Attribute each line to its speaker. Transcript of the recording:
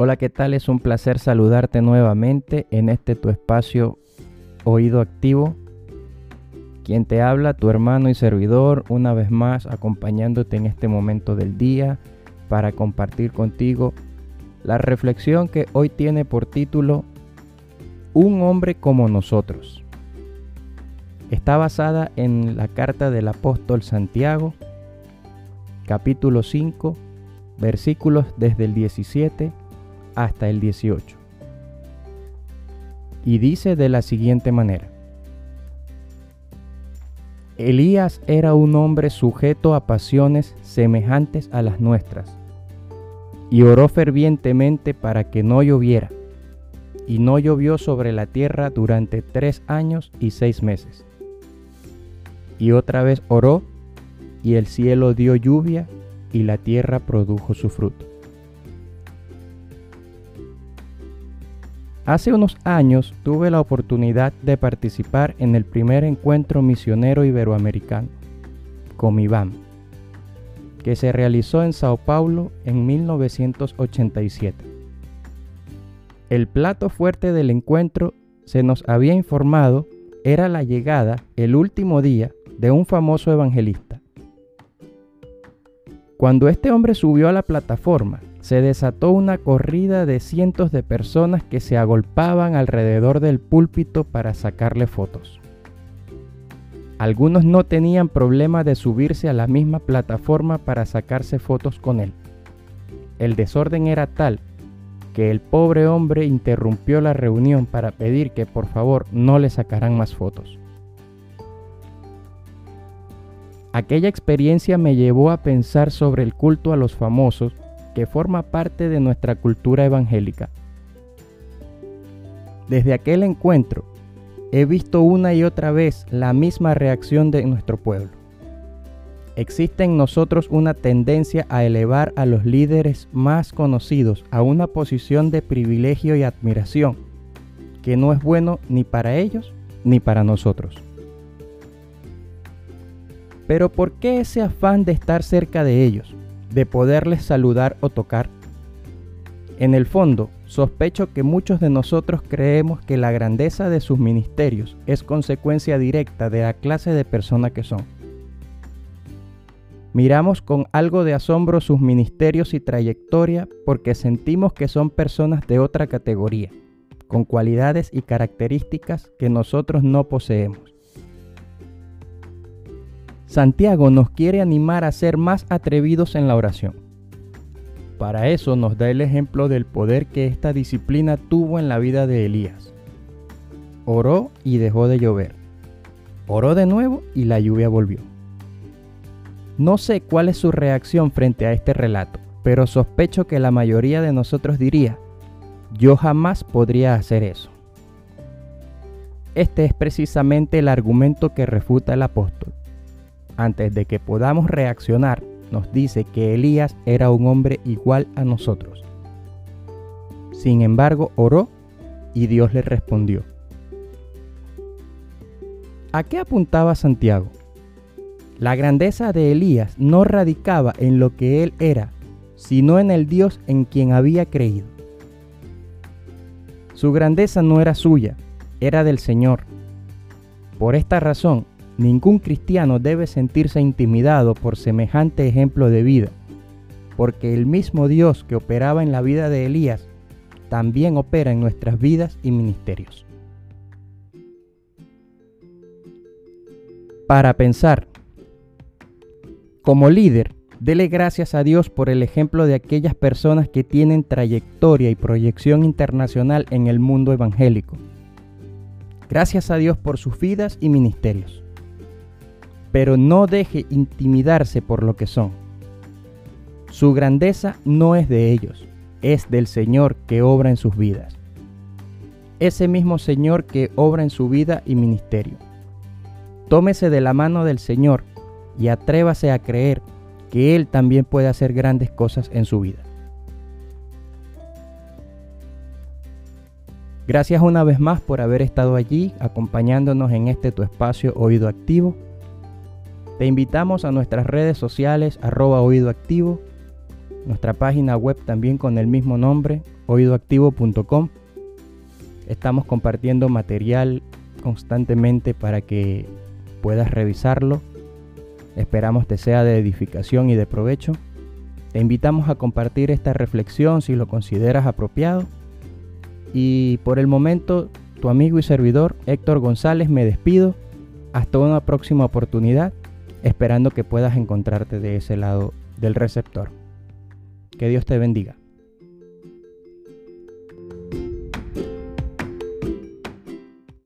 Speaker 1: Hola, ¿qué tal? Es un placer saludarte nuevamente en este tu espacio Oído Activo. Quien te habla, tu hermano y servidor, una vez más acompañándote en este momento del día para compartir contigo la reflexión que hoy tiene por título Un hombre como nosotros. Está basada en la carta del apóstol Santiago, capítulo 5, versículos desde el 17 hasta el 18. Y dice de la siguiente manera. Elías era un hombre sujeto a pasiones semejantes a las nuestras, y oró fervientemente para que no lloviera, y no llovió sobre la tierra durante tres años y seis meses. Y otra vez oró, y el cielo dio lluvia, y la tierra produjo su fruto. Hace unos años tuve la oportunidad de participar en el primer encuentro misionero iberoamericano, Comibam, que se realizó en Sao Paulo en 1987. El plato fuerte del encuentro, se nos había informado, era la llegada el último día de un famoso evangelista. Cuando este hombre subió a la plataforma, se desató una corrida de cientos de personas que se agolpaban alrededor del púlpito para sacarle fotos. Algunos no tenían problema de subirse a la misma plataforma para sacarse fotos con él. El desorden era tal que el pobre hombre interrumpió la reunión para pedir que por favor no le sacaran más fotos. Aquella experiencia me llevó a pensar sobre el culto a los famosos que forma parte de nuestra cultura evangélica. Desde aquel encuentro, he visto una y otra vez la misma reacción de nuestro pueblo. Existe en nosotros una tendencia a elevar a los líderes más conocidos a una posición de privilegio y admiración, que no es bueno ni para ellos ni para nosotros. Pero ¿por qué ese afán de estar cerca de ellos? De poderles saludar o tocar. En el fondo, sospecho que muchos de nosotros creemos que la grandeza de sus ministerios es consecuencia directa de la clase de persona que son. Miramos con algo de asombro sus ministerios y trayectoria porque sentimos que son personas de otra categoría, con cualidades y características que nosotros no poseemos. Santiago nos quiere animar a ser más atrevidos en la oración. Para eso nos da el ejemplo del poder que esta disciplina tuvo en la vida de Elías. Oró y dejó de llover. Oró de nuevo y la lluvia volvió. No sé cuál es su reacción frente a este relato, pero sospecho que la mayoría de nosotros diría, yo jamás podría hacer eso. Este es precisamente el argumento que refuta el apóstol antes de que podamos reaccionar, nos dice que Elías era un hombre igual a nosotros. Sin embargo, oró y Dios le respondió. ¿A qué apuntaba Santiago? La grandeza de Elías no radicaba en lo que él era, sino en el Dios en quien había creído. Su grandeza no era suya, era del Señor. Por esta razón, Ningún cristiano debe sentirse intimidado por semejante ejemplo de vida, porque el mismo Dios que operaba en la vida de Elías también opera en nuestras vidas y ministerios. Para pensar, como líder, dele gracias a Dios por el ejemplo de aquellas personas que tienen trayectoria y proyección internacional en el mundo evangélico. Gracias a Dios por sus vidas y ministerios pero no deje intimidarse por lo que son. Su grandeza no es de ellos, es del Señor que obra en sus vidas. Ese mismo Señor que obra en su vida y ministerio. Tómese de la mano del Señor y atrévase a creer que Él también puede hacer grandes cosas en su vida. Gracias una vez más por haber estado allí acompañándonos en este tu espacio Oído Activo te invitamos a nuestras redes sociales arroba oído activo. nuestra página web también con el mismo nombre, oídoactivo.com. Estamos compartiendo material constantemente para que puedas revisarlo. Esperamos te sea de edificación y de provecho. Te invitamos a compartir esta reflexión si lo consideras apropiado. Y por el momento, tu amigo y servidor Héctor González me despido. Hasta una próxima oportunidad, esperando que puedas encontrarte de ese lado del receptor. Que Dios te bendiga.